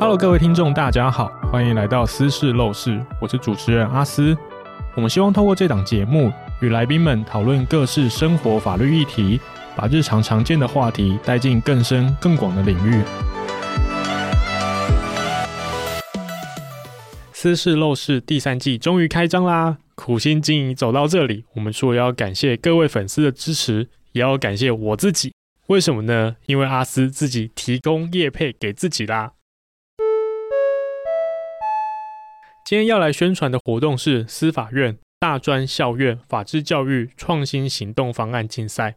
Hello，各位听众，大家好，欢迎来到私事陋室，我是主持人阿斯。我们希望透过这档节目，与来宾们讨论各式生活法律议题，把日常常见的话题带进更深更广的领域。私事陋室第三季终于开张啦！苦心经营走到这里，我们除了要感谢各位粉丝的支持，也要感谢我自己。为什么呢？因为阿斯自己提供业配给自己啦。今天要来宣传的活动是司法院大专校院法治教育创新行动方案竞赛。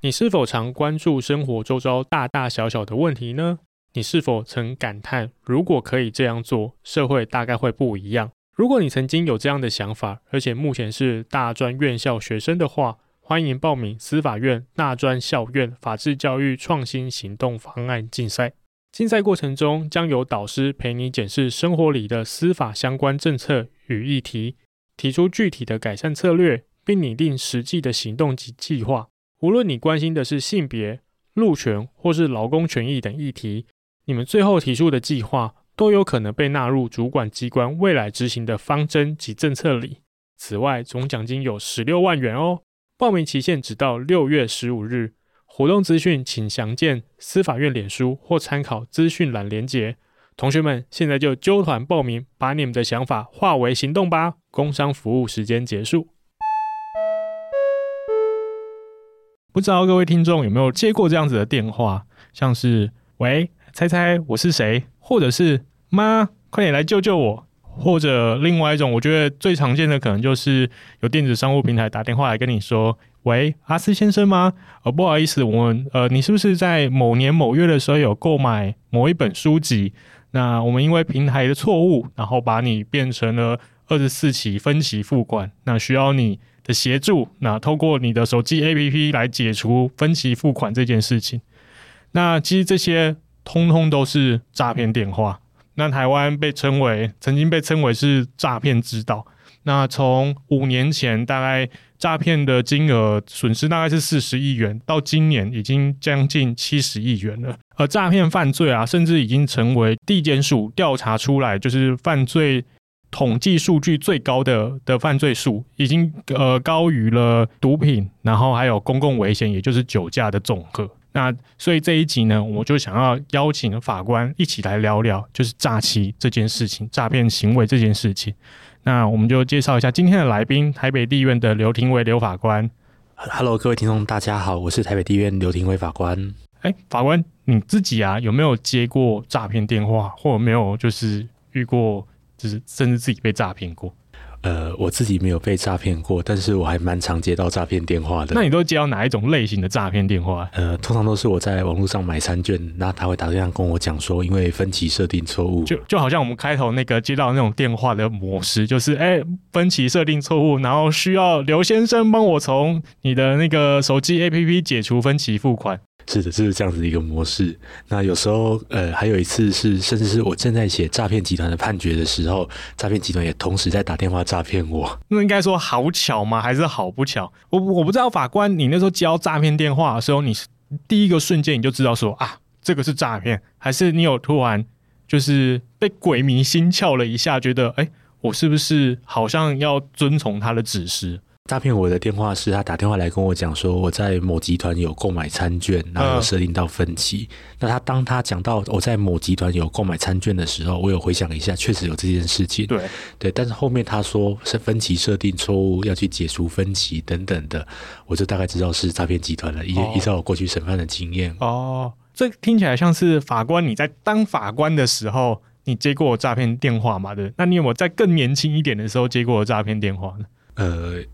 你是否常关注生活周遭大大小小的问题呢？你是否曾感叹，如果可以这样做，社会大概会不一样？如果你曾经有这样的想法，而且目前是大专院校学生的话，欢迎报名司法院大专校院法治教育创新行动方案竞赛。竞赛过程中，将有导师陪你检视生活里的司法相关政策与议题，提出具体的改善策略，并拟定实际的行动及计划。无论你关心的是性别、路权或是劳工权益等议题，你们最后提出的计划都有可能被纳入主管机关未来执行的方针及政策里。此外，总奖金有十六万元哦。报名期限只到六月十五日。活动资讯请详见司法院脸书或参考资讯栏连结。同学们，现在就揪团报名，把你们的想法化为行动吧！工商服务时间结束。不知道各位听众有没有接过这样子的电话，像是“喂，猜猜我是谁”，或者是“妈，快点来救救我”。或者另外一种，我觉得最常见的可能就是有电子商务平台打电话来跟你说：“喂，阿斯先生吗？呃，不好意思，我们呃，你是不是在某年某月的时候有购买某一本书籍？那我们因为平台的错误，然后把你变成了二十四期分期付款，那需要你的协助。那透过你的手机 APP 来解除分期付款这件事情。那其实这些通通都是诈骗电话。”那台湾被称为，曾经被称为是诈骗之岛。那从五年前大概诈骗的金额损失大概是四十亿元，到今年已经将近七十亿元了。而诈骗犯罪啊，甚至已经成为地检署调查出来就是犯罪统计数据最高的的犯罪数，已经呃高于了毒品，然后还有公共危险，也就是酒驾的总和。那所以这一集呢，我就想要邀请法官一起来聊聊，就是诈欺这件事情、诈骗行为这件事情。那我们就介绍一下今天的来宾，台北地院的刘廷维刘法官。Hello，各位听众，大家好，我是台北地院刘廷维法官。哎，法官你自己啊，有没有接过诈骗电话，或者没有就是遇过，就是甚至自己被诈骗过？呃，我自己没有被诈骗过，但是我还蛮常接到诈骗电话的。那你都接到哪一种类型的诈骗电话？呃，通常都是我在网络上买餐券，那他会打电话跟我讲说，因为分期设定错误，就就好像我们开头那个接到那种电话的模式，就是哎，分期设定错误，然后需要刘先生帮我从你的那个手机 APP 解除分期付款。是的，就是这样子的一个模式。那有时候，呃，还有一次是，甚至是我正在写诈骗集团的判决的时候，诈骗集团也同时在打电话诈骗我。那应该说好巧吗？还是好不巧？我我不知道，法官，你那时候接到诈骗电话的时候，你是第一个瞬间你就知道说啊，这个是诈骗，还是你有突然就是被鬼迷心窍了一下，觉得哎，我是不是好像要遵从他的指示？诈骗我的电话是他打电话来跟我讲说，我在某集团有购买餐券，然后有设定到分期。嗯、那他当他讲到我在某集团有购买餐券的时候，我有回想一下，确实有这件事情。对对，但是后面他说是分期设定错误，要去解除分期等等的，我就大概知道是诈骗集团了。依依照我过去审判的经验。哦，这听起来像是法官你在当法官的时候，你接过诈骗电话嘛？对，那你有没有在更年轻一点的时候接过诈骗电话呢？呃。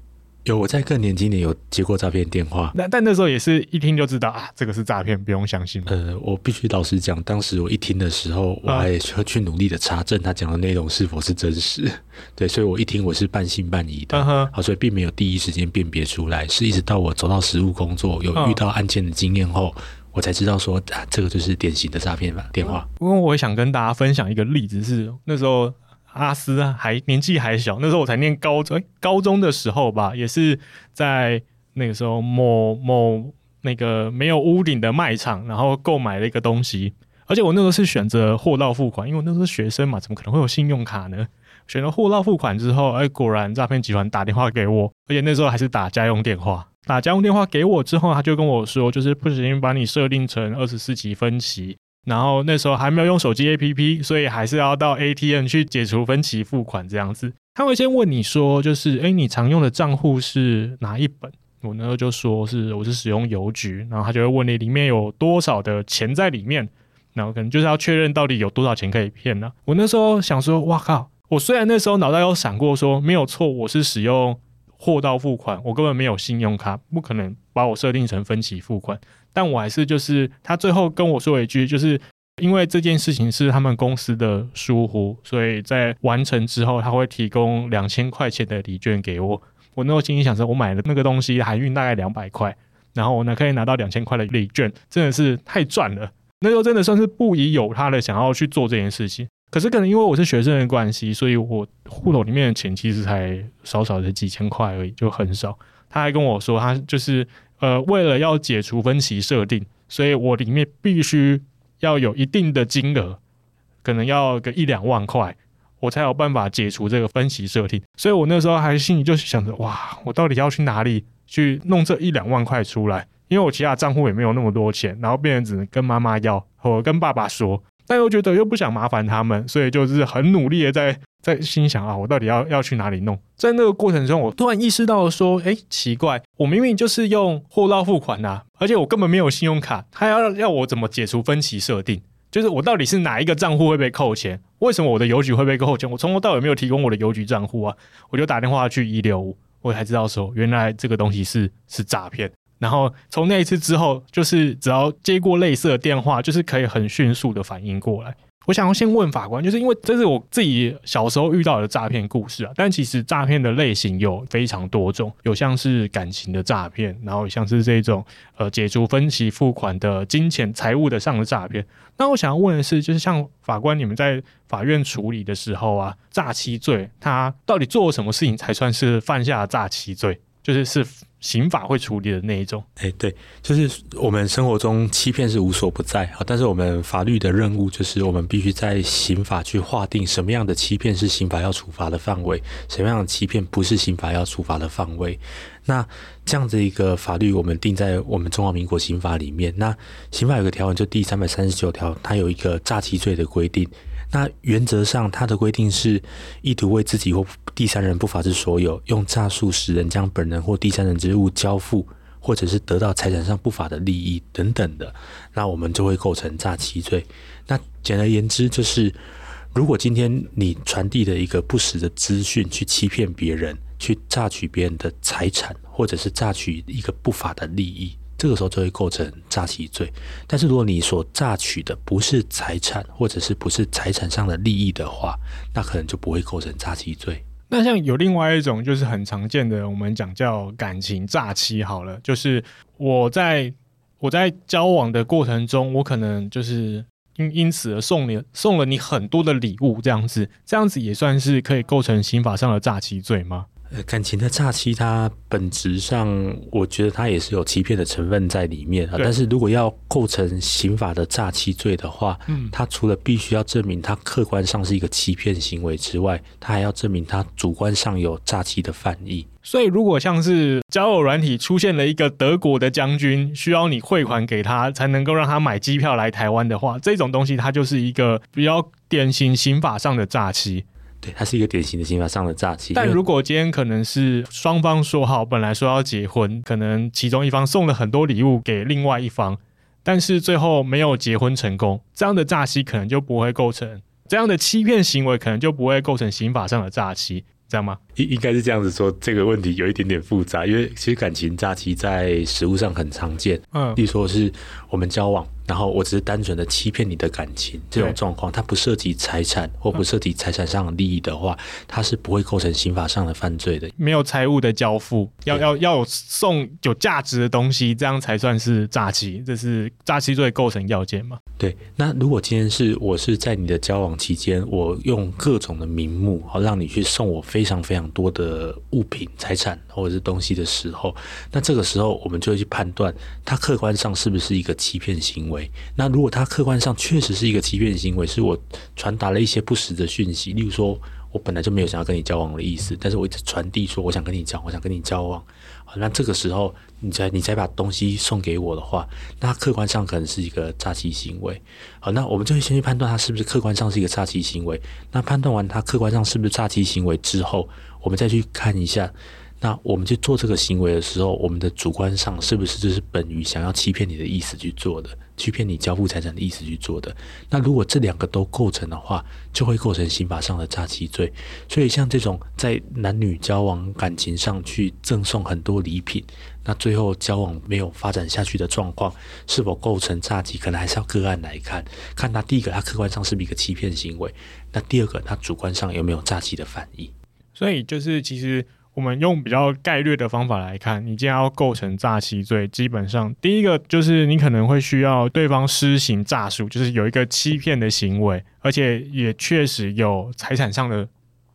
有，我在更年轻点有接过诈骗电话，那但那时候也是一听就知道啊，这个是诈骗，不用相信。呃，我必须老实讲，当时我一听的时候，我还要去努力的查证他讲的内容是否是真实。对，所以我一听我是半信半疑的，好，所以并没有第一时间辨别出来，是一直到我走到实务工作，有遇到案件的经验后，我才知道说啊，这个就是典型的诈骗吧电话。不过我也想跟大家分享一个例子，是那时候。阿斯还年纪还小，那时候我才念高中，欸，高中的时候吧，也是在那个时候某某那个没有屋顶的卖场，然后购买了一个东西，而且我那时候是选择货到付款，因为我那时候是学生嘛，怎么可能会有信用卡呢？选了货到付款之后，哎，果然诈骗集团打电话给我，而且那时候还是打家用电话。打家用电话给我之后，他就跟我说，就是不小心把你设定成二十四级分期，然后那时候还没有用手机 APP，所以还是要到 ATM 去解除分期付款这样子。他会先问你说，就是哎，你常用的账户是哪一本？我那时候就说是我是使用邮局，然后他就会问你里面有多少的钱在里面，然后可能就是要确认到底有多少钱可以骗呢、我那时候想说，哇靠！我虽然那时候脑袋有闪过说没有错，我是使用货到付款，我根本没有信用卡，不可能把我设定成分期付款，但我还是就是他最后跟我说一句，就是因为这件事情是他们公司的疏忽，所以在完成之后他会提供两千块钱的礼券给我。我那时候心里想说，我买的那个东西海运大概两百块，然后我呢可以拿到两千块的礼券，真的是太赚了。那时候真的算是不疑有他的想要去做这件事情。可是可能因为我是学生的关系，所以我户头里面的钱其实才少少的几千块而已，就很少。他还跟我说，他就是呃为了要解除分期设定，所以我里面必须要有一定的金额，可能要个一两万块。我才有办法解除这个分期设定，所以我那时候还心里就想着，哇，我到底要去哪里去弄这一两万块出来？因为我其他账户也没有那么多钱，然后变成只能跟妈妈要，或跟爸爸说，但又觉得又不想麻烦他们，所以就是很努力的在在心想啊，我到底要要去哪里弄？在那个过程中，我突然意识到说，哎，奇怪，我明明就是用货到付款啊，而且我根本没有信用卡，他要要我怎么解除分期设定？就是我到底是哪一个账户会被扣钱？为什么我的邮局会被扣钱？我从头到尾没有提供我的邮局账户啊！我就打电话去一六五，我才知道说原来这个东西是是诈骗。然后从那一次之后，就是只要接过类似的电话，就是可以很迅速的反应过来。我想要先问法官，就是因为这是我自己小时候遇到的诈骗故事啊。但其实诈骗的类型有非常多种，有像是感情的诈骗，然后像是这种呃解除分期付款的金钱财务的上的诈骗。那我想要问的是，就是像法官你们在法院处理的时候啊，诈欺罪他到底做了什么事情才算是犯下诈欺罪？就是是。刑法会处理的那一种，哎、对，就是我们生活中欺骗是无所不在啊，但是我们法律的任务就是我们必须在刑法去划定什么样的欺骗是刑法要处罚的范围，什么样的欺骗不是刑法要处罚的范围。那这样子一个法律，我们定在我们中华民国刑法里面。那刑法有个条文，就第三百三十九条，它有一个诈欺罪的规定。那原则上，它的规定是意图为自己或第三人不法之所有，用诈术使人将本人或第三人之物交付，或者是得到财产上不法的利益等等的，那我们就会构成诈欺罪。那简而言之，就是如果今天你传递的一个不实的资讯，去欺骗别人，去诈取别人的财产，或者是诈取一个不法的利益。这个时候就会构成诈欺罪，但是如果你所诈取的不是财产，或者是不是财产上的利益的话，那可能就不会构成诈欺罪。那像有另外一种就是很常见的，我们讲叫感情诈欺好了，就是我在我在交往的过程中，我可能就是因因此而送你送了你很多的礼物，这样子，这样子也算是可以构成刑法上的诈欺罪吗？感情的诈欺，它本质上，我觉得它也是有欺骗的成分在里面啊。但是如果要构成刑法的诈欺罪的话，嗯，它除了必须要证明它客观上是一个欺骗行为之外，它还要证明它主观上有诈欺的犯意。所以，如果像是交友软体出现了一个德国的将军，需要你汇款给他才能够让他买机票来台湾的话，这种东西它就是一个比较典型刑法上的诈欺。对，它是一个典型的刑法上的诈欺。但如果今天可能是双方说好，本来说要结婚，可能其中一方送了很多礼物给另外一方，但是最后没有结婚成功，这样的诈欺可能就不会构成，这样的欺骗行为可能就不会构成刑法上的诈欺。这样吗？应应该是这样子说，这个问题有一点点复杂，因为其实感情诈欺在实务上很常见。嗯，例如说是我们交往，然后我只是单纯的欺骗你的感情，这种状况，它不涉及财产或不涉及财产上的利益的话，它是不会构成刑法上的犯罪的。没有财物的交付，要要要有送有价值的东西，这样才算是诈欺，这是诈欺罪构成要件吗？对，那如果今天是我是在你的交往期间，我用各种的名目，好让你去送我非常非常多的物品、财产或者是东西的时候，那这个时候我们就会去判断，他客观上是不是一个欺骗行为。那如果他客观上确实是一个欺骗行为，是我传达了一些不实的讯息，例如说我本来就没有想要跟你交往的意思，但是我一直传递说我想跟你讲，我想跟你交往。好那这个时候，你才你才把东西送给我的话，那客观上可能是一个诈欺行为。好，那我们就会先去判断他是不是客观上是一个诈欺行为。那判断完他客观上是不是诈欺行为之后，我们再去看一下。那我们去做这个行为的时候，我们的主观上是不是就是本于想要欺骗你的意思去做的，欺骗你交付财产的意思去做的？那如果这两个都构成的话，就会构成刑法上的诈欺罪。所以像这种在男女交往感情上去赠送很多礼品，那最后交往没有发展下去的状况，是否构成诈欺？可能还是要个案来看，看他第一个他客观上是不是一个欺骗行为，那第二个他主观上有没有诈欺的反应？所以就是其实。我们用比较概略的方法来看，你既然要构成诈欺罪，基本上第一个就是你可能会需要对方施行诈术，就是有一个欺骗的行为，而且也确实有财产上的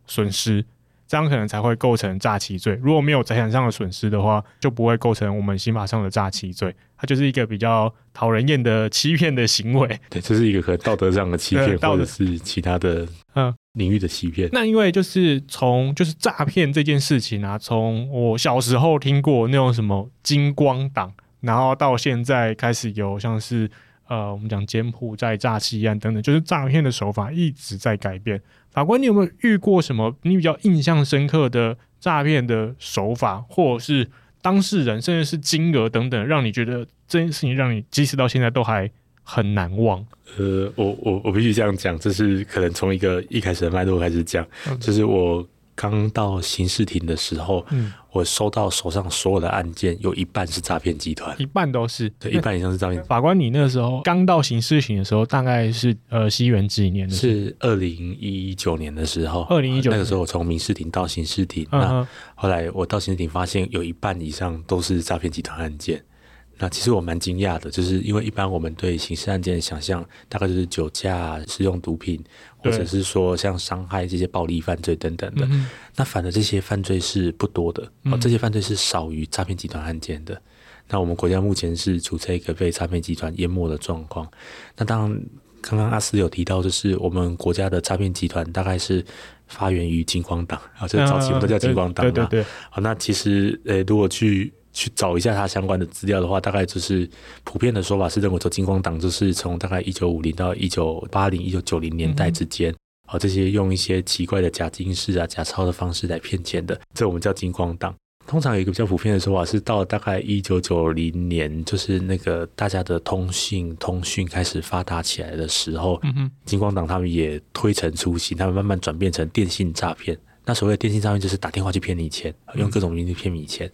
损失，这样可能才会构成诈欺罪。如果没有财产上的损失的话，就不会构成我们刑法上的诈欺罪。它就是一个比较讨人厌的欺骗的行为。对，这是一个和道德上的欺骗，或者是其他的嗯。领域的欺骗，那因为就是从就是诈骗这件事情啊，从我小时候听过那种什么金光党，然后到现在开始有像是呃我们讲柬埔寨诈欺案等等，就是诈骗的手法一直在改变。法官，你有没有遇过什么你比较印象深刻的诈骗的手法，或者是当事人，甚至是金额等等，让你觉得这件事情让你即使到现在都还很难忘。呃，我我我必须这样讲，这是可能从一个一开始的脉络开始讲，嗯、就是我刚到刑事庭的时候，嗯，我收到手上所有的案件，有一半是诈骗集团，一半都是，对，一半以上是诈骗。法官，你那个时候刚到刑事庭的时候，大概是呃西元几年的？是二零一九年的时候，二零一九那个时候我从民事庭到刑事庭，嗯、那后来我到刑事庭发现有一半以上都是诈骗集团案件。那其实我蛮惊讶的，就是因为一般我们对刑事案件的想象，大概就是酒驾、使用毒品，或者是说像伤害这些暴力犯罪等等的。嗯、那反而这些犯罪是不多的，嗯、哦，这些犯罪是少于诈骗集团案件的。那我们国家目前是处在一个被诈骗集团淹没的状况。那当然，刚刚阿斯有提到，就是我们国家的诈骗集团大概是发源于金光党啊，这早期我们都叫金光党嘛。对对对。好，那其实呃，如果去去找一下他相关的资料的话，大概就是普遍的说法是认为说，金光党就是从大概一九五零到一九八零、一九九零年代之间，啊、嗯，这些用一些奇怪的假金饰啊、假钞的方式来骗钱的，这我们叫金光党。通常有一个比较普遍的说法是，到了大概一九九零年，就是那个大家的通信通讯开始发达起来的时候，嗯哼，金光党他们也推陈出新，他们慢慢转变成电信诈骗。那所谓的电信诈骗，就是打电话去骗你钱，用各种名义骗你钱。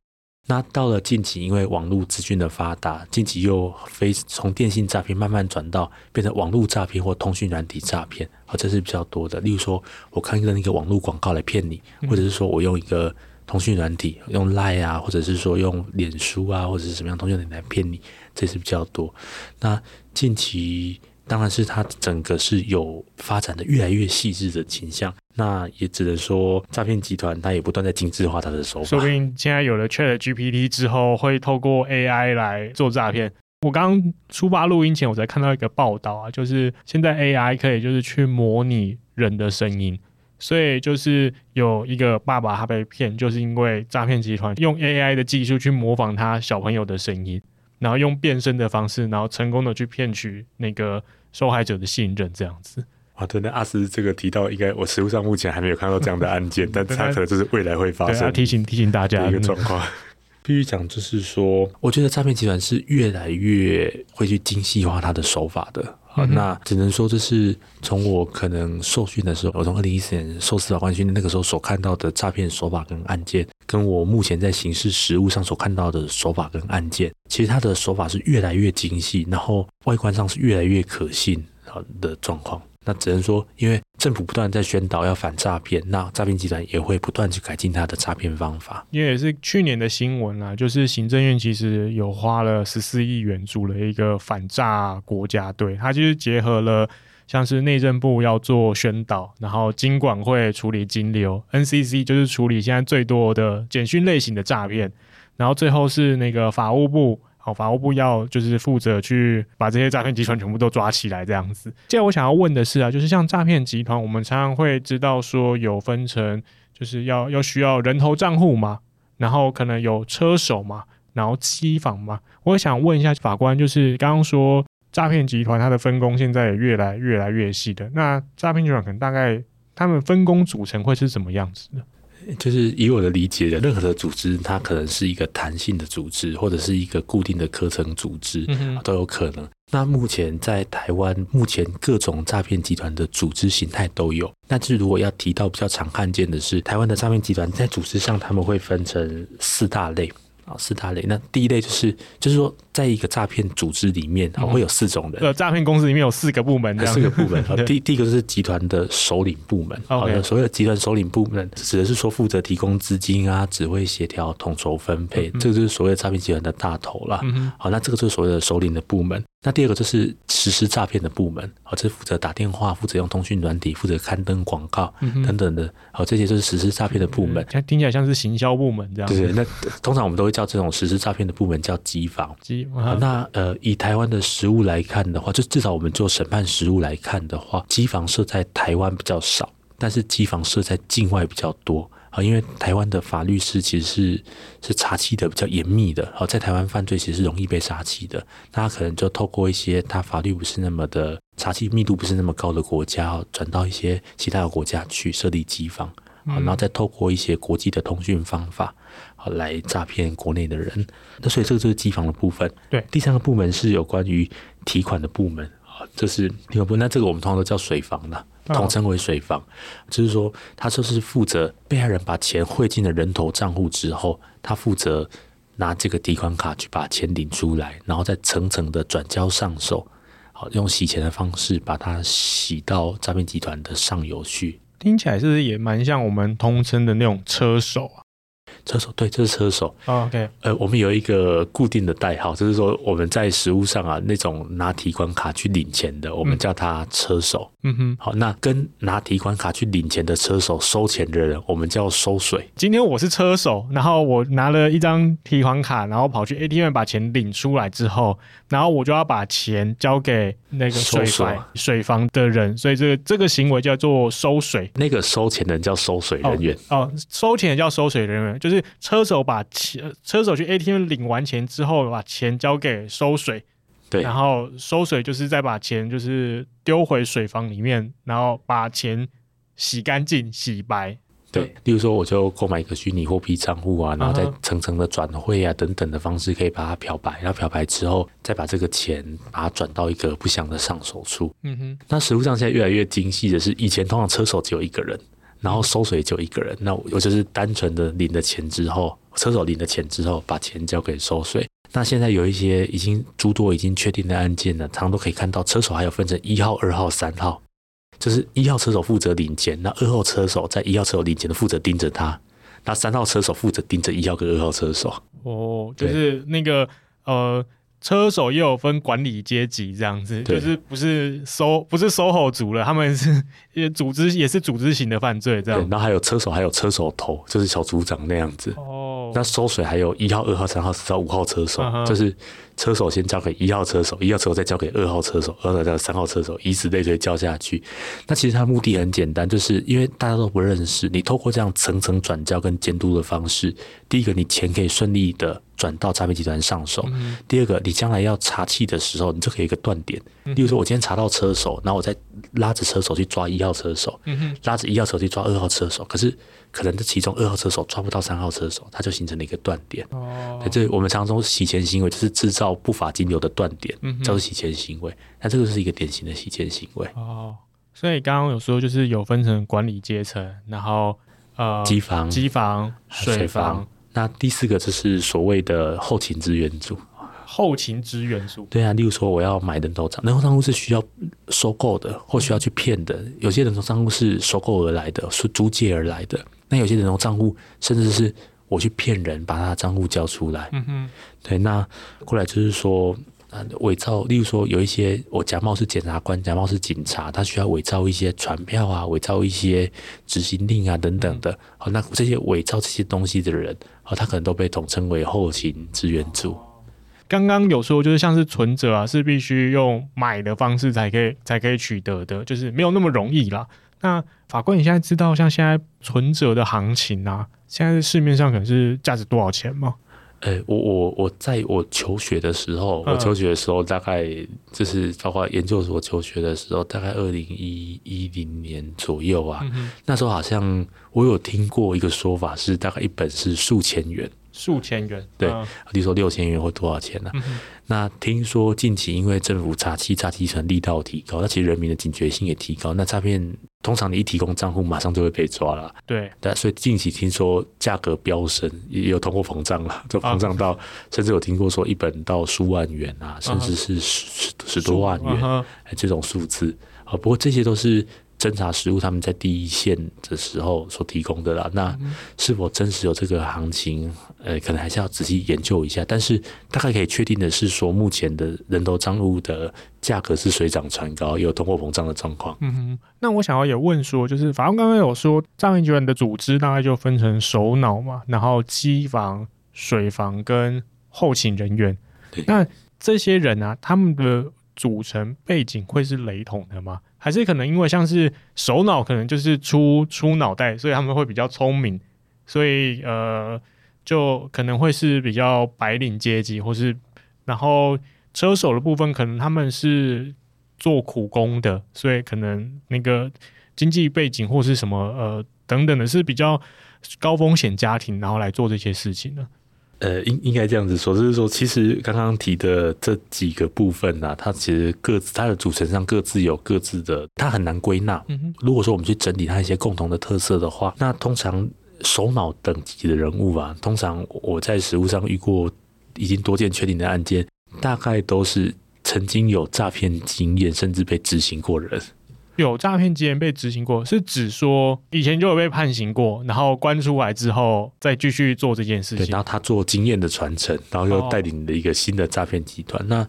嗯那到了近期，因为网络资讯的发达，近期又非从电信诈骗慢慢转到变成网络诈骗或通讯软体诈骗，啊，这是比较多的。例如说，我看一个那个网络广告来骗你，或者是说我用一个通讯软体，用 Line 啊，或者是说用脸书啊，或者是什么样通讯软体来骗你，这是比较多。那近期。当然是它整个是有发展的越来越细致的倾向，那也只能说诈骗集团它也不断在精致化它的手法。说不定现在有了 ChatGPT 之后，会透过 AI 来做诈骗。我刚出发录音前，我才看到一个报道啊，就是现在 AI 可以就是去模拟人的声音，所以就是有一个爸爸他被骗，就是因为诈骗集团用 AI 的技术去模仿他小朋友的声音。然后用变声的方式，然后成功的去骗取那个受害者的信任，这样子。啊，对，那阿斯这个提到，应该我实务上目前还没有看到这样的案件，但他可能就是未来会发生。提醒提醒大家一个状况。必须讲，就是说，我觉得诈骗集团是越来越会去精细化它的手法的。好，那只能说这是从我可能受训的时候，我从二零一四年受司法官训练那个时候所看到的诈骗手法跟案件，跟我目前在刑事实务上所看到的手法跟案件，其实它的手法是越来越精细，然后外观上是越来越可信的状况。那只能说，因为政府不断在宣导要反诈骗，那诈骗集团也会不断去改进它的诈骗方法。因为也是去年的新闻啊，就是行政院其实有花了十四亿元组了一个反诈国家队，它就是结合了像是内政部要做宣导，然后金管会处理金流，NCC 就是处理现在最多的简讯类型的诈骗，然后最后是那个法务部。好，法务部要就是负责去把这些诈骗集团全部都抓起来这样子。接下来我想要问的是啊，就是像诈骗集团，我们常常会知道说有分成，就是要要需要人头账户嘛，然后可能有车手嘛，然后机房嘛。我想问一下法官，就是刚刚说诈骗集团它的分工现在也越来越来越细的，那诈骗集团可能大概他们分工组成会是怎么样子的？就是以我的理解的，任何的组织，它可能是一个弹性的组织，或者是一个固定的课程组织，嗯、都有可能。那目前在台湾，目前各种诈骗集团的组织形态都有。但是如果要提到比较常看见的是，台湾的诈骗集团在组织上，他们会分成四大类。啊，四大类。那第一类就是，就是说，在一个诈骗组织里面，会有四种人。呃、嗯，诈骗公司里面有四个部门，四个部门。第第一个就是集团的首领部门。好的，所谓的集团首领部门，指的是说负责提供资金啊，指挥协调、统筹分配，嗯、这个就是所谓的诈骗集团的大头啦。嗯、好，那这个就是所谓的首领的部门。那第二个就是实施诈骗的部门，好，这是负责打电话、负责用通讯软体、负责刊登广告等等的，好，这些就是实施诈骗的部门。听起来像是行销部门这样。对对，那通常我们都会叫这种实施诈骗的部门叫机房。机房。那呃，以台湾的实物来看的话，就至少我们做审判实物来看的话，机房设在台湾比较少，但是机房设在境外比较多。啊，因为台湾的法律是其实是是查缉的比较严密的，好，在台湾犯罪其实是容易被查缉的，那他可能就透过一些他法律不是那么的查缉密度不是那么高的国家，转到一些其他的国家去设立机房，好，然后再透过一些国际的通讯方法，好，来诈骗国内的人。那所以这个就是机房的部分。对，第三个部门是有关于提款的部门，啊，这是提款部门，那这个我们通常都叫水房的。统称为水房，就是说，他就是负责被害人把钱汇进了人头账户之后，他负责拿这个提款卡去把钱领出来，然后再层层的转交上手，好，用洗钱的方式把它洗到诈骗集团的上游去。听起来是不是也蛮像我们通称的那种车手啊？车手对，这是车手。Oh, OK，呃，我们有一个固定的代号，就是说我们在实物上啊，那种拿提款卡去领钱的，我们叫他车手。嗯哼，好，那跟拿提款卡去领钱的车手收钱的人，我们叫收水。今天我是车手，然后我拿了一张提款卡，然后跑去 ATM 把钱领出来之后，然后我就要把钱交给那个水房水房的人，所以这个这个行为叫做收水。那个收钱的人叫收水人员。哦，哦，收钱的叫收水人员，就是。就是车手把钱，车手去 ATM 领完钱之后，把钱交给收水，对，然后收水就是再把钱就是丢回水房里面，然后把钱洗干净、洗白。对，例如说我就购买一个虚拟货币账户啊，然后再层层的转汇啊等等的方式，可以把它漂白，然后漂白之后再把这个钱把它转到一个不祥的上手处。嗯哼，那实物上现在越来越精细的是，以前通常车手只有一个人。然后收水就一个人，那我就是单纯的领了钱之后，车手领了钱之后，把钱交给收水。那现在有一些已经诸多已经确定的案件呢，常常都可以看到车手还有分成一号、二号、三号，就是一号车手负责领钱，那二号车手在一号车手领钱的负责盯着他，那三号车手负责盯着一号跟二号车手。哦，就是那个呃。车手也有分管理阶级这样子，就是不是收不是 SOHO 族了，他们是也组织也是组织型的犯罪这样。然后还有车手，还有车手头，就是小组长那样子。哦，那收水还有一号、二号、三号、四号、五号车手，嗯、就是。车手先交给一号车手，一号车手再交给二号车手，二号再交给三号车手，以此类推交下去。那其实它的目的很简单，就是因为大家都不认识，你透过这样层层转交跟监督的方式，第一个你钱可以顺利的转到诈骗集团上手；嗯、第二个你将来要查气的时候，你就可以一个断点。例如说，我今天查到车手，然后我再拉着车手去抓一号车手，拉着一号车手去抓二号车手，可是。可能这其中二号车手抓不到三号车手，它就形成了一个断点。哦，这我们常说洗钱行为就是制造不法金流的断点，嗯，叫做洗钱行为。那这个是一个典型的洗钱行为。哦，所以刚刚有说就是有分成管理阶层，然后呃，机房、机房、水房。那第四个就是所谓的后勤支援组。后勤支援组。对啊，例如说我要买人头账，人头账户是需要收购的，或需要去骗的。有些人头账户是收购而来的，是租借而来的。那有些人头账户甚至是我去骗人，把他的账户交出来。嗯哼，对，那过来就是说。伪造，例如说有一些我假冒是检察官，假冒是警察，他需要伪造一些传票啊，伪造一些执行令啊等等的。好，那这些伪造这些东西的人，好，他可能都被统称为后勤支援组。刚刚有说，就是像是存折啊，是必须用买的方式才可以才可以取得的，就是没有那么容易啦。那法官，你现在知道像现在存折的行情啊，现在市面上可能是价值多少钱吗？呃、欸，我我我在我求学的时候，我求学的时候大概就是包括研究所求学的时候，大概二零一一零年左右啊。嗯、那时候好像我有听过一个说法，是大概一本是数千元，数千元，对，比如说六千元或多少钱呢、啊？嗯、那听说近期因为政府查缉诈欺成力道提高，那其实人民的警觉性也提高，那诈骗。通常你一提供账户，马上就会被抓了。对，但，所以近期听说价格飙升，也有通货膨胀了，就膨胀到，甚至有听过说一本到数万元啊，甚至是十十多万元这种数字。啊，不过这些都是。侦查实务，他们在第一线的时候所提供的啦，那是否真实有这个行情？呃，可能还是要仔细研究一下。但是大概可以确定的是，说目前的人头账户的价格是水涨船高，有通货膨胀的状况。嗯哼，那我想要也问说，就是法官刚刚有说，诈骗集团的组织大概就分成首脑嘛，然后机房、水房跟后勤人员。对那这些人啊，他们的组成背景会是雷同的吗？还是可能因为像是首脑可能就是出出脑袋，所以他们会比较聪明，所以呃就可能会是比较白领阶级，或是然后车手的部分可能他们是做苦工的，所以可能那个经济背景或是什么呃等等的是比较高风险家庭，然后来做这些事情呢？呃，应应该这样子说，就是说，其实刚刚提的这几个部分呢、啊，它其实各自它的组成上各自有各自的，它很难归纳。如果说我们去整理它一些共同的特色的话，那通常首脑等级的人物啊，通常我在实务上遇过已经多件确定的案件，大概都是曾经有诈骗经验，甚至被执行过人。有诈骗经验被执行过，是指说以前就有被判刑过，然后关出来之后再继续做这件事情。对，然后他做经验的传承，然后又带领了一个新的诈骗集团。哦、那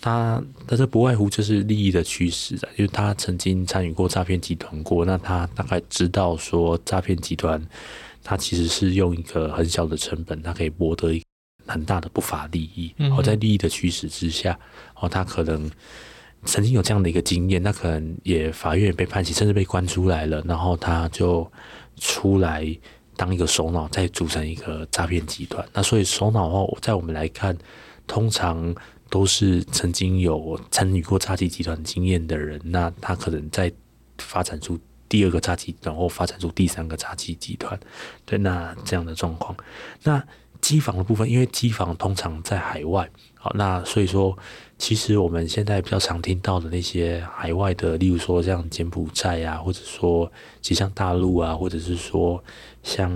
他，但是不外乎就是利益的驱使，因为他曾经参与过诈骗集团过，那他大概知道说诈骗集团，他其实是用一个很小的成本，他可以博得一很大的不法利益。嗯哼，在利益的驱使之下，哦，他可能。曾经有这样的一个经验，那可能也法院也被判刑，甚至被关出来了，然后他就出来当一个首脑，再组成一个诈骗集团。那所以首脑的话，在我们来看，通常都是曾经有参与过诈欺集团经验的人，那他可能在发展出第二个诈欺，然后发展出第三个诈欺集团。对，那这样的状况，那机房的部分，因为机房通常在海外，好，那所以说。其实我们现在比较常听到的那些海外的，例如说像柬埔寨啊，或者说其实像大陆啊，或者是说像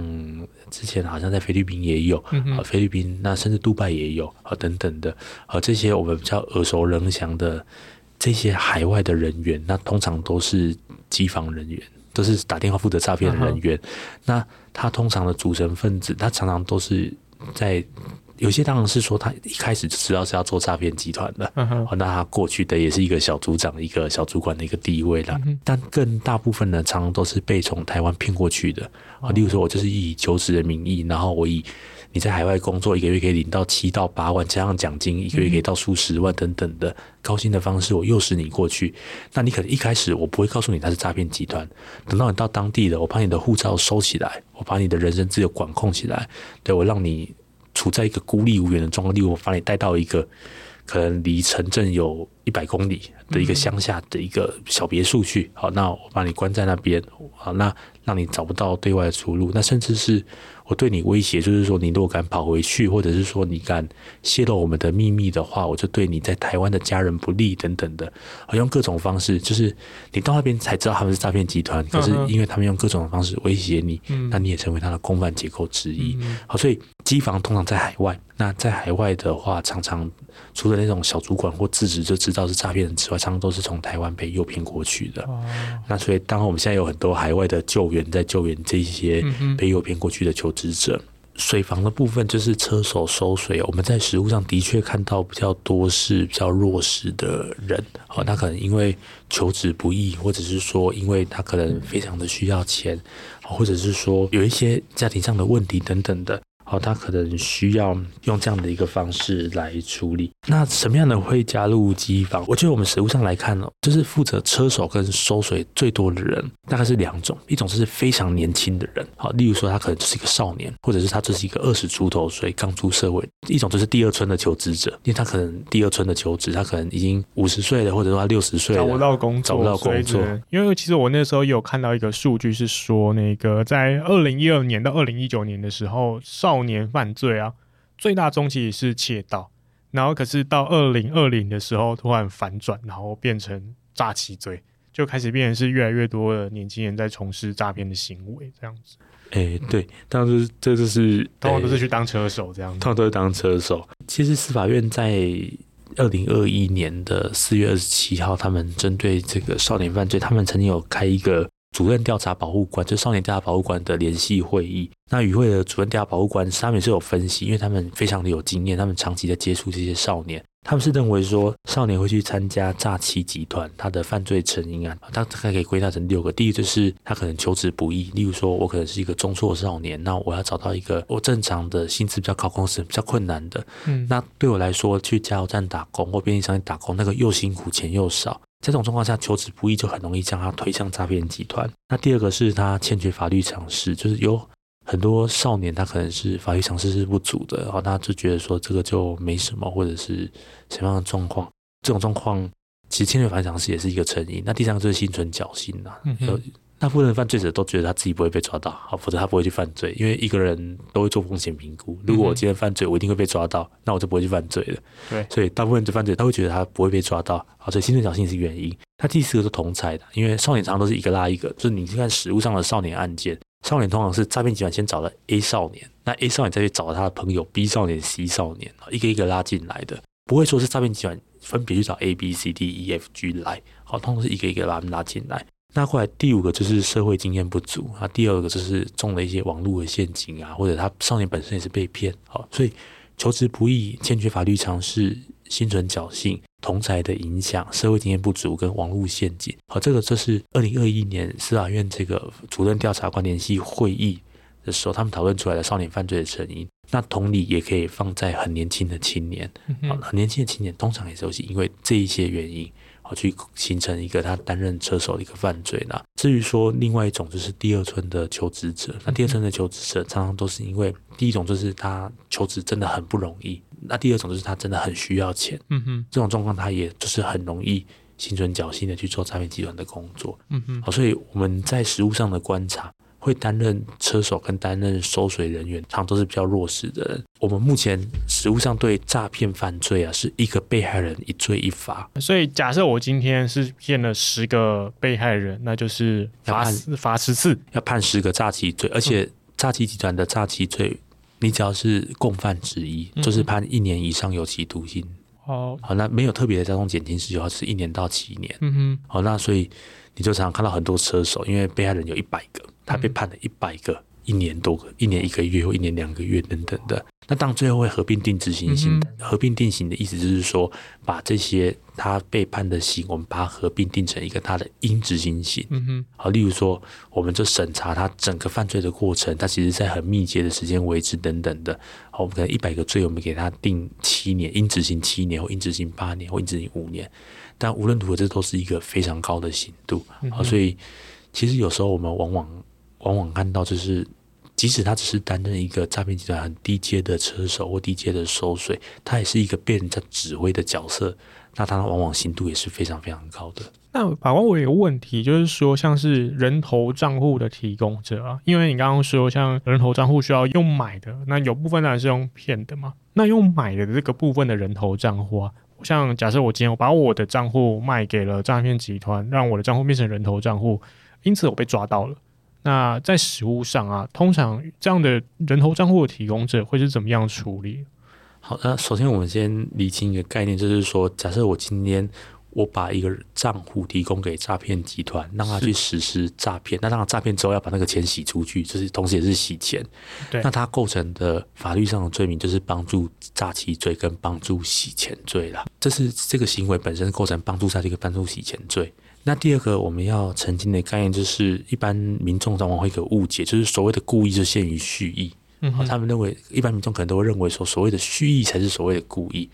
之前好像在菲律宾也有，嗯哼，菲律宾那甚至杜拜也有啊等等的，啊这些我们比较耳熟能详的这些海外的人员，那通常都是机房人员，都是打电话负责诈骗的人员。嗯、那他通常的组成分子，他常常都是在。有些当然是说他一开始就知道是要做诈骗集团的，嗯、哼那他过去的也是一个小组长、一个小主管的一个地位了。嗯、但更大部分呢，常常都是被从台湾骗过去的。啊、哦，例如说，我就是以求职的名义，然后我以你在海外工作一个月可以领到七到八万，加上奖金一个月可以到数十万等等的高薪的方式，我诱使你过去。那你可能一开始我不会告诉你他是诈骗集团，等到你到当地了，我把你的护照收起来，我把你的人身自由管控起来，对，我让你。处在一个孤立无援的状况，例如我把你带到一个可能离城镇有一百公里的一个乡下的一个小别墅去，好，那我把你关在那边，好，那让你找不到对外的出路，那甚至是。我对你威胁，就是说，你如果敢跑回去，或者是说你敢泄露我们的秘密的话，我就对你在台湾的家人不利等等的，好用各种方式，就是你到那边才知道他们是诈骗集团，可是因为他们用各种方式威胁你，那你也成为他的共犯结构之一。好，所以机房通常在海外，那在海外的话，常常除了那种小主管或自职就知道是诈骗人之外，常常都是从台湾被诱骗过去的。哦、那所以，当然我们现在有很多海外的救援在救援这些被诱骗过去的求职者。嗯水房的部分就是车手收水，我们在实物上的确看到比较多是比较弱势的人，好，那可能因为求职不易，或者是说因为他可能非常的需要钱，或者是说有一些家庭上的问题等等的。好，他可能需要用这样的一个方式来处理。那什么样的会加入机房？我觉得我们实物上来看呢，就是负责车手跟收水最多的人，大概是两种，一种就是非常年轻的人，好，例如说他可能就是一个少年，或者是他就是一个二十出头岁刚出社会；一种就是第二春的求职者，因为他可能第二春的求职，他可能已经五十岁了，或者说他六十岁了，找不到工作，找不到工作。因为其实我那时候有看到一个数据，是说那个在二零一二年到二零一九年的时候，少年犯罪啊，最大宗其实是窃盗，然后可是到二零二零的时候突然反转，然后变成诈欺罪，就开始变成是越来越多的年轻人在从事诈骗的行为，这样子。哎、欸，对，当时这就是通常都是去当车手这样子，通常都是当车手。其实司法院在二零二一年的四月二十七号，他们针对这个少年犯罪，他们曾经有开一个。主任调查保护官，就少年调查保护官的联系会议。那与会的主任调查保护官，他们也是有分析，因为他们非常的有经验，他们长期在接触这些少年，他们是认为说，少年会去参加诈欺集团，他的犯罪成因啊，他大概可以归纳成六个。第一就是他可能求职不易，例如说我可能是一个中辍少年，那我要找到一个我正常的薪资比较高公司比较困难的。嗯，那对我来说，去加油站打工或便利商店打工，那个又辛苦，钱又少。在这种状况下，求职不易就很容易将他推向诈骗集团。那第二个是他欠缺法律常识，就是有很多少年他可能是法律常识是不足的，然后他就觉得说这个就没什么，或者是什么样的状况。这种状况其实欠缺法律常识也是一个成因。那第三个就是心存侥幸呐、啊。嗯大部分的犯罪者都觉得他自己不会被抓到，好，否则他不会去犯罪。因为一个人都会做风险评估，如果我今天犯罪，我一定会被抓到，那我就不会去犯罪了。对，所以大部分的犯罪他会觉得他不会被抓到，好，所以心存侥幸是原因。他第四个是同财的，因为少年常常都是一个拉一个，就是你看实物上的少年案件，少年通常是诈骗集团先找了 A 少年，那 A 少年再去找他的朋友 B 少年、C 少年，一个一个拉进来的，不会说是诈骗集团分别去找 A、B、C、D、E、F、G 来，好，通常是一个一个把他们拉进来。那后来第五个就是社会经验不足啊，第二个就是中了一些网络的陷阱啊，或者他少年本身也是被骗，好，所以求职不易，欠缺法律常识，心存侥幸，同才的影响，社会经验不足跟网络陷阱，好，这个就是二零二一年司法院这个主任调查官联系会议的时候，他们讨论出来的少年犯罪的成因。那同理也可以放在很年轻的青年，好，很年轻的青年通常也是因为这一些原因。去形成一个他担任车手的一个犯罪呢？至于说另外一种就是第二村的求职者，那第二村的求职者常常都是因为第一种就是他求职真的很不容易，那第二种就是他真的很需要钱，嗯哼，这种状况他也就是很容易心存侥幸的去做诈骗集团的工作，嗯哼，好，所以我们在实务上的观察。会担任车手跟担任收水人员，常都是比较弱势的人。我们目前实务上对诈骗犯罪啊，是一个被害人一罪一罚。所以假设我今天是骗了十个被害人，那就是罚罚十次，要判十个诈欺罪，而且诈欺集团的诈欺罪，你只要是共犯之一，就是判一年以上有期徒刑。哦、嗯，好，那没有特别的交通减轻事由，是一年到七年。嗯哼，好，那所以你就常常看到很多车手，因为被害人有一百个。他被判了一百个，一年多个，一年一个月或一年两个月等等的。那当最后会合并定执行刑，嗯、合并定刑的意思就是说，把这些他被判的刑，我们把它合并定成一个他的应执行刑。嗯哼，好，例如说，我们就审查他整个犯罪的过程，他其实在很密集的时间维持等等的。好，我们可能一百个罪，我们给他定七年，应执行七年或应执行八年或应执行五年。但无论如何，这都是一个非常高的刑度。好，所以其实有时候我们往往。往往看到就是，即使他只是担任一个诈骗集团很低阶的车手或低阶的收水，他也是一个被人家指挥的角色，那他往往刑度也是非常非常高的。那法官，我有个问题，就是说，像是人头账户的提供者啊，因为你刚刚说像人头账户需要用买的，那有部分当然是用骗的嘛。那用买的这个部分的人头账户啊，像假设我今天我把我的账户卖给了诈骗集团，让我的账户变成人头账户，因此我被抓到了。那在实物上啊，通常这样的人头账户的提供者会是怎么样处理？好，那首先我们先理清一个概念，就是说，假设我今天我把一个账户提供给诈骗集团，让他去实施诈骗，那让他诈骗之后要把那个钱洗出去，就是同时也是洗钱。对，那他构成的法律上的罪名就是帮助诈欺罪跟帮助洗钱罪啦。这是这个行为本身构成帮助诈欺跟帮助洗钱罪。那第二个我们要澄清的概念就是，一般民众往往会有误解，就是所谓的故意就限于蓄意。嗯，他们认为一般民众可能都会认为说，所谓的蓄意才是所谓的故意。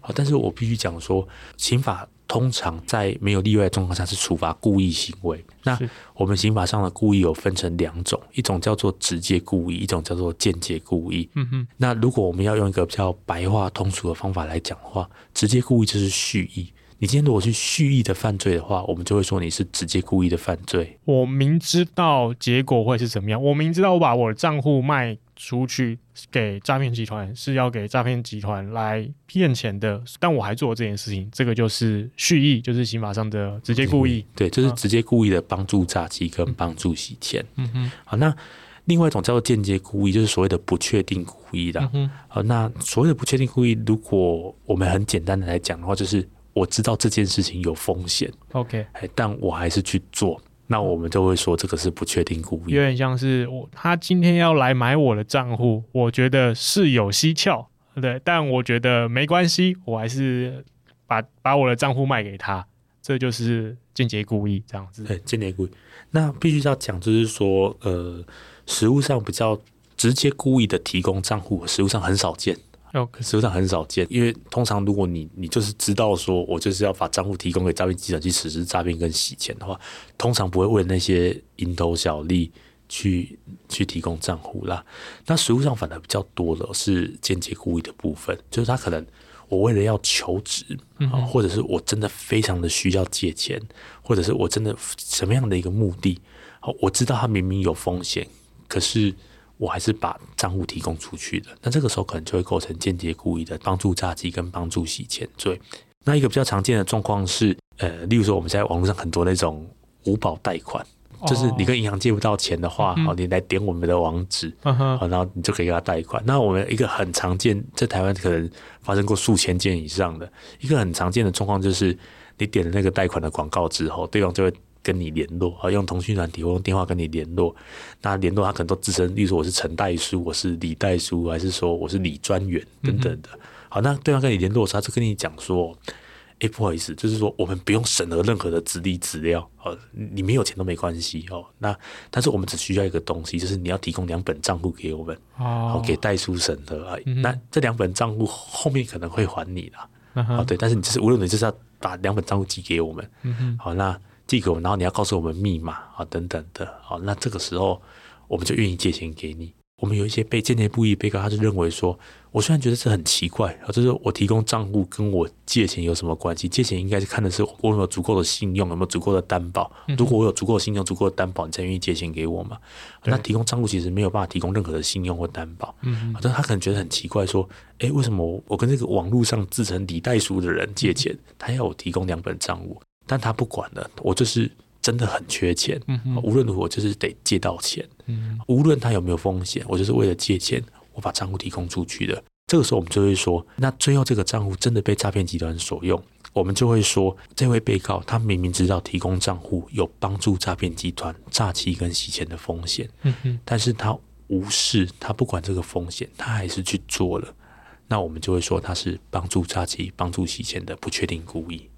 好，但是我必须讲说，刑法通常在没有例外的状况下是处罚故意行为。那我们刑法上的故意有分成两种，一种叫做直接故意，一种叫做间接故意。嗯哼，那如果我们要用一个比较白话通俗的方法来讲的话，直接故意就是蓄意。你今天如果是蓄意的犯罪的话，我们就会说你是直接故意的犯罪。我明知道结果会是怎么样，我明知道我把我的账户卖出去给诈骗集团是要给诈骗集团来骗钱的，但我还做这件事情，这个就是蓄意，就是刑法上的直接故意。对，就是直接故意的帮助诈欺跟帮助洗钱。嗯哼。好，那另外一种叫做间接故意，就是所谓的不确定故意的。嗯哼。好，那所谓的不确定故意，如果我们很简单的来讲的话，就是。我知道这件事情有风险，OK，但我还是去做，那我们就会说这个是不确定故意。有点像是我他今天要来买我的账户，我觉得是有蹊跷，对，但我觉得没关系，我还是把把我的账户卖给他，这就是间接故意这样子。对，间接故意。那必须要讲，就是说，呃，实物上比较直接故意的提供账户，实物上很少见。Okay. 实际上很少见，因为通常如果你你就是知道说我就是要把账户提供给诈骗集团去实施诈骗跟洗钱的话，通常不会为那些蝇头小利去去提供账户啦。那实务上反而比较多的是间接故意的部分，就是他可能我为了要求职啊，或者是我真的非常的需要借钱，或者是我真的什么样的一个目的，好我知道他明明有风险，可是。我还是把账户提供出去的，那这个时候可能就会构成间接故意的帮助诈欺跟帮助洗钱罪。那一个比较常见的状况是，呃，例如说我们在网络上很多那种无保贷款，就是你跟银行借不到钱的话，好、哦，你来点我们的网址，好、嗯，然后你就可以给他贷款。那我们一个很常见，在台湾可能发生过数千件以上的一个很常见的状况，就是你点了那个贷款的广告之后，对方就会。跟你联络啊，用通讯软体或用电话跟你联络。那联络他可能都自称，例如说我是陈代书，我是李代书，还是说我是李专员等等的。好，那对方跟你联络时，他就跟你讲说：“哎，不好意思，就是说我们不用审核任何的资历资料，哦，你没有钱都没关系哦。那但是我们只需要一个东西，就是你要提供两本账户给我们，好给代书审核而已。那这两本账户后面可能会还你的，好对，但是你就是无论你就是要把两本账户寄给我们，好那。寄给我，然后你要告诉我们密码啊，等等的，好，那这个时候我们就愿意借钱给你。我们有一些被间接故意被告，他就认为说，我虽然觉得这很奇怪啊，就是我提供账户跟我借钱有什么关系？借钱应该是看的是我有没有足够的信用，有没有足够的担保。如果我有足够的信用、足够的担保，你才愿意借钱给我嘛？那提供账户其实没有办法提供任何的信用或担保。嗯，但他可能觉得很奇怪，说，哎，为什么我跟这个网络上自称李代书的人借钱，他要我提供两本账户？但他不管了，我就是真的很缺钱，嗯、无论如何我就是得借到钱，嗯、无论他有没有风险，我就是为了借钱，我把账户提供出去的。这个时候我们就会说，那最后这个账户真的被诈骗集团所用，我们就会说，这位被告他明明知道提供账户有帮助诈骗集团诈欺跟洗钱的风险，嗯，但是他无视，他不管这个风险，他还是去做了，那我们就会说他是帮助诈欺、帮助洗钱的不确定故意。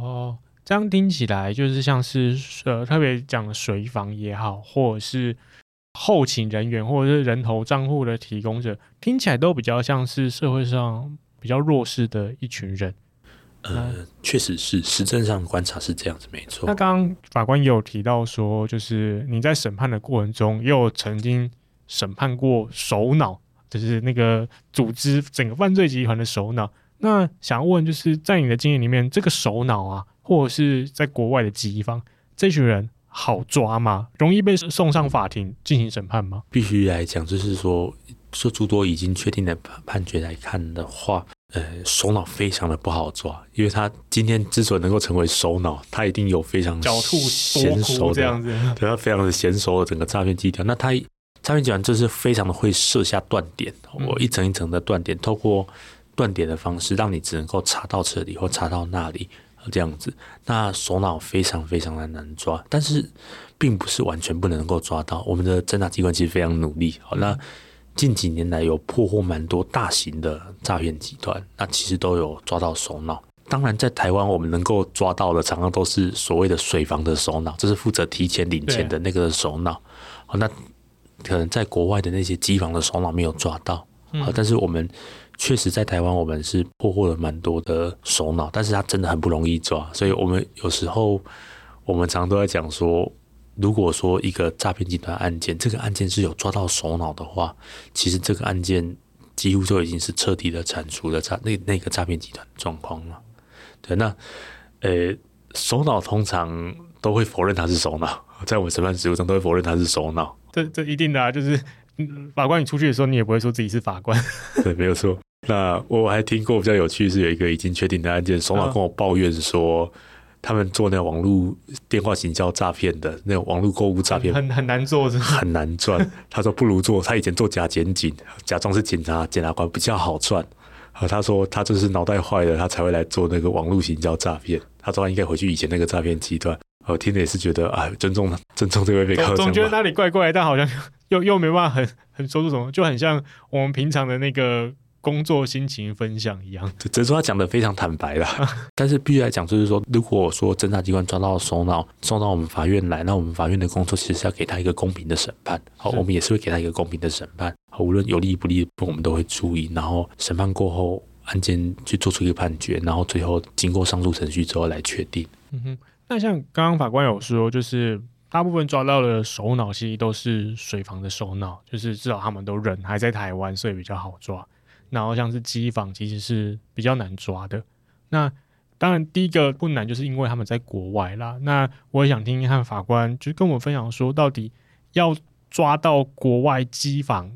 哦。这样听起来就是像是呃，特别讲水房也好，或者是后勤人员，或者是人头账户的提供者，听起来都比较像是社会上比较弱势的一群人。呃，确实是，实证上观察是这样子，没错。那刚刚法官也有提到说，就是你在审判的过程中，也有曾经审判过首脑，就是那个组织整个犯罪集团的首脑。那想要问，就是在你的经验里面，这个首脑啊。或者是在国外的机方，这群人好抓吗？容易被送上法庭进行审判吗？必须来讲，就是说，说诸多已经确定的判决来看的话，呃，首脑非常的不好抓，因为他今天之所以能够成为首脑，他一定有非常狡兔娴熟这样子，对，他非常的娴熟的整个诈骗技巧。那他诈骗集团就是非常的会设下断点，我一层一层的断点，透过。断点的方式，让你只能够查到这里或查到那里这样子。那首脑非常非常的难抓，但是并不是完全不能够抓到。我们的侦查机关其实非常努力。好，那近几年来有破获蛮多大型的诈骗集团，那其实都有抓到首脑。当然，在台湾我们能够抓到的，常常都是所谓的水房的首脑，就是负责提前领钱的那个首脑。好，那可能在国外的那些机房的首脑没有抓到。好，但是我们确实在台湾，我们是破获了蛮多的首脑，但是他真的很不容易抓。所以我们有时候我们常常都在讲说，如果说一个诈骗集团案件，这个案件是有抓到首脑的话，其实这个案件几乎就已经是彻底的铲除了诈那那个诈骗集团状况了。对，那呃，首脑通常都会否认他是首脑，在我们审判实务中都会否认他是首脑。这这一定的啊，就是法官你出去的时候，你也不会说自己是法官。对，没有错。那我还听过比较有趣是有一个已经确定的案件，首脑跟我抱怨说，他们做那个网络电话行销诈骗的那种网络购物诈骗，很很难做，很难赚。他说不如做，他以前做假检警，假装是警察检察官比较好赚。他说他就是脑袋坏了，他才会来做那个网络行销诈骗。他说他应该回去以前那个诈骗集团。我听着也是觉得啊，尊重尊重这位被告。总觉得哪里怪怪，但好像又又没办法很很说出什么，就很像我们平常的那个工作心情分享一样。只能说他讲的非常坦白了，但是必须来讲，就是说，如果说侦查机关抓到首脑送到我们法院来，那我们法院的工作其实是要给他一个公平的审判。好，我们也是会给他一个公平的审判。好无论有利不利，我们都会注意。然后审判过后，案件去做出一个判决，然后最后经过上诉程序之后来确定。嗯哼，那像刚刚法官有说，就是大部分抓到的首脑其实都是水房的首脑，就是至少他们都人还在台湾，所以比较好抓。然后像是机房，其实是比较难抓的。那当然，第一个困难就是因为他们在国外啦。那我也想听听看法官就跟我们分享说，到底要抓到国外机房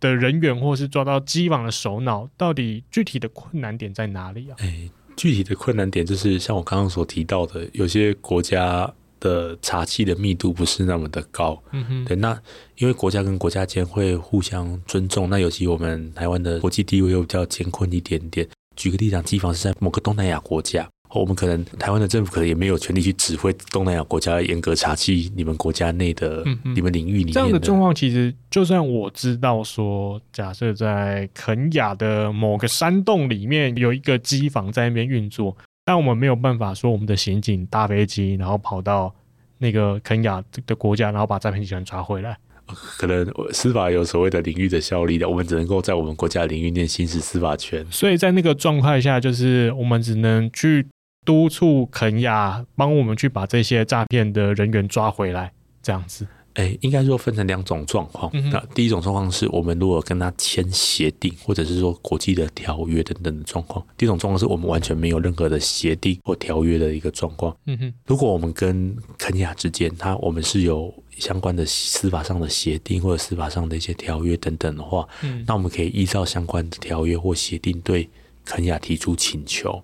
的人员，或是抓到机房的首脑，到底具体的困难点在哪里啊？哎，具体的困难点就是像我刚刚所提到的，有些国家的查缉的密度不是那么的高。嗯哼，对，那因为国家跟国家间会互相尊重，那尤其我们台湾的国际地位又比较艰困一点点。举个例子讲，机房是在某个东南亚国家。我们可能台湾的政府可能也没有权利去指挥东南亚国家严格查缉你们国家内的、嗯、你们领域里面。这样的状况，其实就算我知道说，假设在肯雅的某个山洞里面有一个机房在那边运作，但我们没有办法说我们的刑警搭飞机，然后跑到那个肯亚的国家，然后把诈骗集团抓回来。可能司法有所谓的领域的效力的，我们只能够在我们国家领域内行使司法权。所以在那个状态下，就是我们只能去。督促肯亚帮我们去把这些诈骗的人员抓回来，这样子。哎，应该说分成两种状况。嗯、那第一种状况是我们如果跟他签协定，或者是说国际的条约等等的状况。第一种状况是我们完全没有任何的协定或条约的一个状况。嗯哼。如果我们跟肯亚之间，他我们是有相关的司法上的协定或者司法上的一些条约等等的话，嗯，那我们可以依照相关的条约或协定对肯亚提出请求。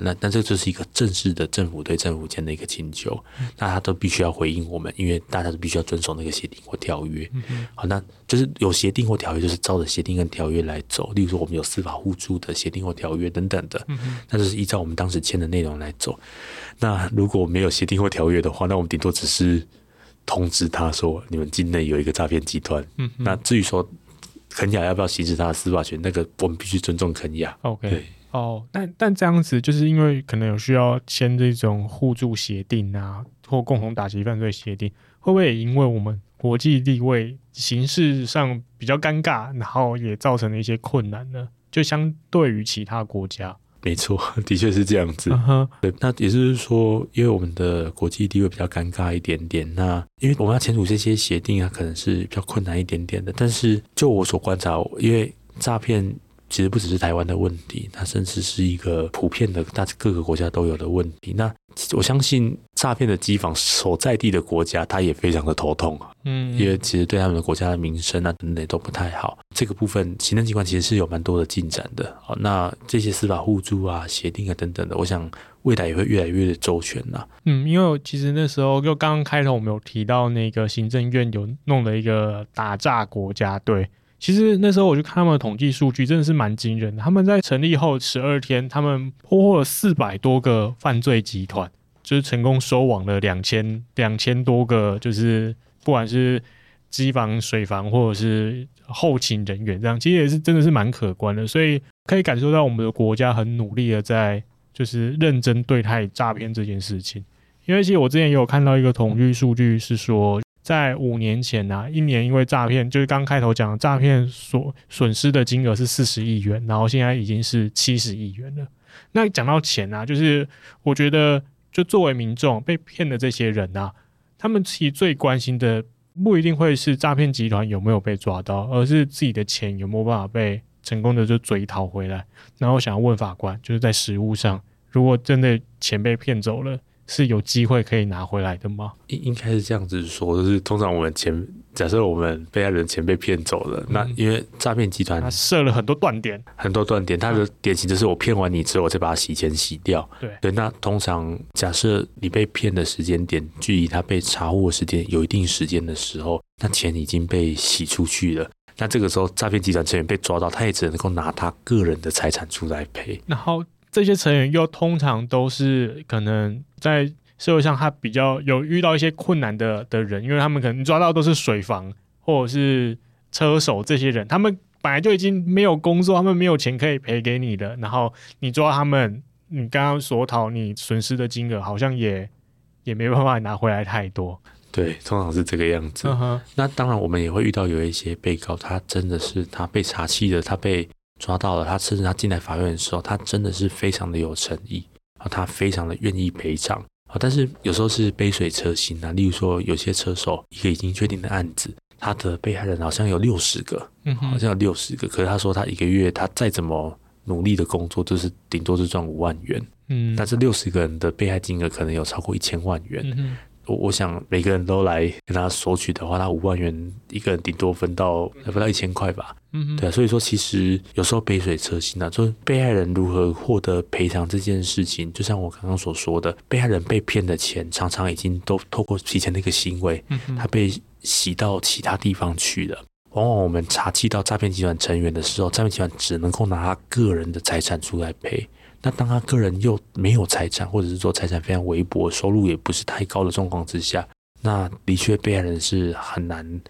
那那这就是一个正式的政府对政府间的一个请求，那他都必须要回应我们，因为大家都必须要遵守那个协定或条约。好，那就是有协定或条约，就是照着协定跟条约来走。例如说，我们有司法互助的协定或条约等等的，那就是依照我们当时签的内容来走。那如果没有协定或条约的话，那我们顶多只是通知他说，你们境内有一个诈骗集团。那至于说肯雅要不要行使他的司法权，那个我们必须尊重肯雅。OK。对哦，但但这样子就是因为可能有需要签这种互助协定啊，或共同打击犯罪协定，会不会也因为我们国际地位形式上比较尴尬，然后也造成了一些困难呢？就相对于其他国家，没错，的确是这样子。Uh huh. 对，那也就是说，因为我们的国际地位比较尴尬一点点，那因为我们要签署这些协定啊，可能是比较困难一点点的。但是就我所观察，因为诈骗。其实不只是台湾的问题，它甚至是一个普遍的，大各个国家都有的问题。那我相信诈骗的机房所在地的国家，他也非常的头痛啊。嗯，因为其实对他们的国家的名声啊等等都不太好。这个部分行政机关其实是有蛮多的进展的。好，那这些司法互助啊、协定啊等等的，我想未来也会越来越周全呐。嗯，因为其实那时候就刚刚开头我们有提到那个行政院有弄了一个打诈国家队。其实那时候我就看他们的统计数据，真的是蛮惊人的。他们在成立后十二天，他们破获了四百多个犯罪集团，就是成功收网了两千两千多个，就是不管是机房、水房或者是后勤人员这样，其实也是真的是蛮可观的。所以可以感受到我们的国家很努力的在就是认真对待诈骗这件事情。因为其实我之前也有看到一个统计数据是说。在五年前啊，一年因为诈骗，就是刚开头讲的诈骗所损失的金额是四十亿元，然后现在已经是七十亿元了。那讲到钱啊，就是我觉得，就作为民众被骗的这些人啊，他们其实最关心的不一定会是诈骗集团有没有被抓到，而是自己的钱有没有办法被成功的就追讨回来。然后想要问法官，就是在实务上，如果真的钱被骗走了。是有机会可以拿回来的吗？应应该是这样子说，就是通常我们前，假设我们被害人钱被骗走了，嗯、那因为诈骗集团他设了很多断点，很多断点，他的典型就是我骗完你之后，我再把它洗钱洗掉。对对，那通常假设你被骗的时间点距离他被查获时间有一定时间的时候，那钱已经被洗出去了。那这个时候诈骗集团成员被抓到，他也只能够拿他个人的财产出来赔。然后。这些成员又通常都是可能在社会上他比较有遇到一些困难的的人，因为他们可能抓到都是水房或者是车手这些人，他们本来就已经没有工作，他们没有钱可以赔给你的，然后你抓他们，你刚刚所讨你损失的金额好像也 也没办法拿回来太多。对，通常是这个样子。Uh-huh. 那当然，我们也会遇到有一些被告，他真的是他被查气的，他被。抓到了他，甚至他进来法院的时候，他真的是非常的有诚意啊，他非常的愿意赔偿啊。但是有时候是杯水车薪啊，例如说有些车手一个已经确定的案子，他的被害人好像有六十个，嗯，好像有六十个，可是他说他一个月他再怎么努力的工作，就是顶多是赚五万元，嗯，但是六十个人的被害金额可能有超过一千万元。嗯我我想每个人都来跟他索取的话，他五万元一个人顶多分到不到一千块吧。嗯，对啊，所以说其实有时候杯水车薪啊，就是被害人如何获得赔偿这件事情，就像我刚刚所说的，被害人被骗的钱常常已经都透过提前的一个行为，他被洗到其他地方去了。往往我们查缉到诈骗集团成员的时候，诈骗集团只能够拿他个人的财产出来赔。那当他个人又没有财产，或者是说财产非常微薄，收入也不是太高的状况之下，那的确被害人是很难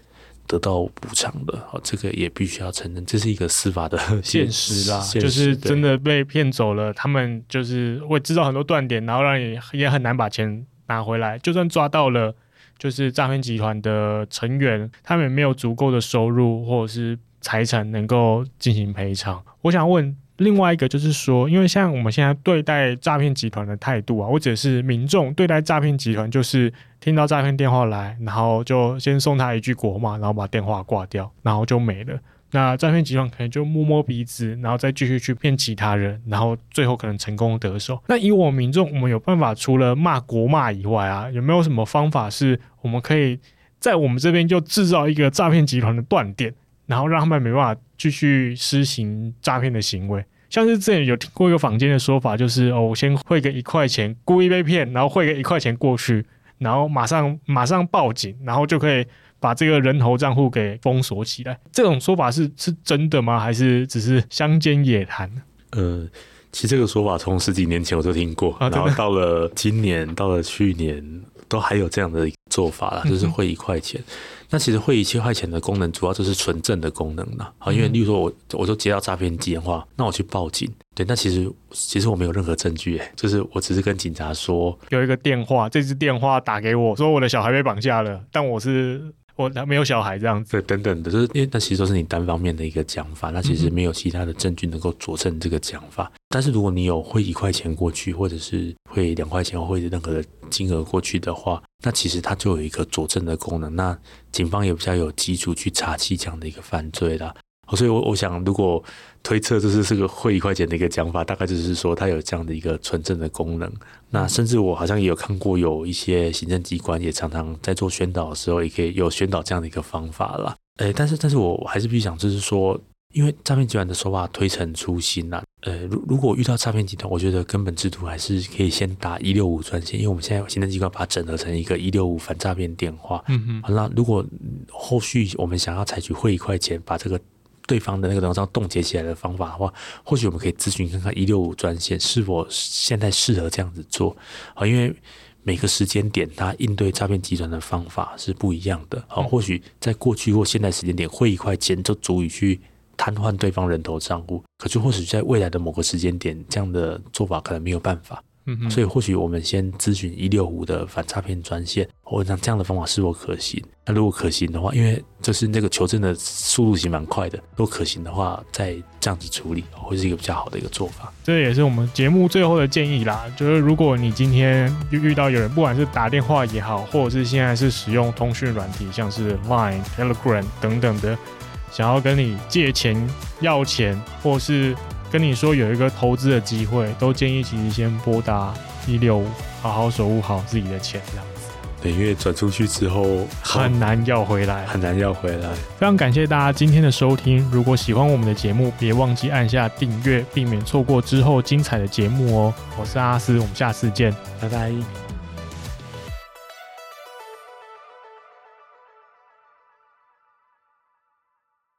得到补偿的。好，这个也必须要承认，这是一个司法的现实啦。就是真的被骗走了，他们就是会知道很多断点，然后让你也很难把钱拿回来。就算抓到了，就是诈骗集团的成员，他们也没有足够的收入或者是财产能够进行赔偿。我想问。另外一个就是说，因为像我们现在对待诈骗集团的态度啊，或者是民众对待诈骗集团，就是听到诈骗电话来，然后就先送他一句国骂，然后把电话挂掉，然后就没了。那诈骗集团可能就摸摸鼻子，然后再继续去骗其他人，然后最后可能成功得手。那以我们民众，我们有办法除了骂国骂以外啊，有没有什么方法是我们可以在我们这边就制造一个诈骗集团的断点，然后让他们没办法继续施行诈骗的行为？像是之前有听过一个坊间的说法，就是哦，我先汇个一块钱，故意被骗，然后汇个一块钱过去，然后马上马上报警，然后就可以把这个人头账户给封锁起来。这种说法是是真的吗？还是只是乡间野谈？呃，其实这个说法从十几年前我就听过，啊、然后到了今年，到了去年，都还有这样的做法啦，就是汇一块钱。嗯那其实汇一千块钱的功能，主要就是纯正的功能了。好，因为例如说我我就接到诈骗电话，那我去报警，对，那其实其实我没有任何证据，哎，就是我只是跟警察说有一个电话，这支电话打给我说我的小孩被绑架了，但我是。我他没有小孩这样子，对，等等的，就是因为那其实都是你单方面的一个讲法，那其实没有其他的证据能够佐证这个讲法。嗯。但是如果你有汇一块钱过去，或者是汇两块钱，或者任何的金额过去的话，那其实它就有一个佐证的功能，那警方也比较有基础去查起这样的一个犯罪啦。所以我，我我想，如果推测这是这个汇一块钱的一个讲法，大概就是说它有这样的一个纯正的功能。那甚至我好像也有看过，有一些行政机关也常常在做宣导的时候，也可以有宣导这样的一个方法啦。诶、欸，但是，但是我还是必须讲，就是说，因为诈骗集团的手法推陈出新呐。呃，如如果遇到诈骗集团，我觉得根本制度还是可以先打一六五专线，因为我们现在行政机关把它整合成一个一六五反诈骗电话。嗯嗯。好，那如果后续我们想要采取汇一块钱，把这个对方的那个能冻结起来的方法的话，或许我们可以咨询看看一六五专线是否现在适合这样子做啊，因为每个时间点它应对诈骗集团的方法是不一样的啊。或许在过去或现在时间点汇一块钱就足以去瘫痪对方人头账户，可是或许在未来的某个时间点，这样的做法可能没有办法。嗯，所以或许我们先咨询一六五的反诈骗专线，我想这样的方法是否可行？那如果可行的话，因为就是那个求证的速度其实蛮快的，如果可行的话，再这样子处理会是一个比较好的一个做法。这也是我们节目最后的建议啦，就是如果你今天遇到有人，不管是打电话也好，或者是现在是使用通讯软体，像是 Line、Telegram 等等的，想要跟你借钱、要钱，或是跟你说有一个投资的机会，都建议其实先拨打一六五，好好守护好自己的钱，这样子。对，因为转出去之后很难要回来，很难要回来。非常感谢大家今天的收听，如果喜欢我们的节目，别忘记按下订阅，避免错过之后精彩的节目哦。我是阿斯，我们下次见，拜拜。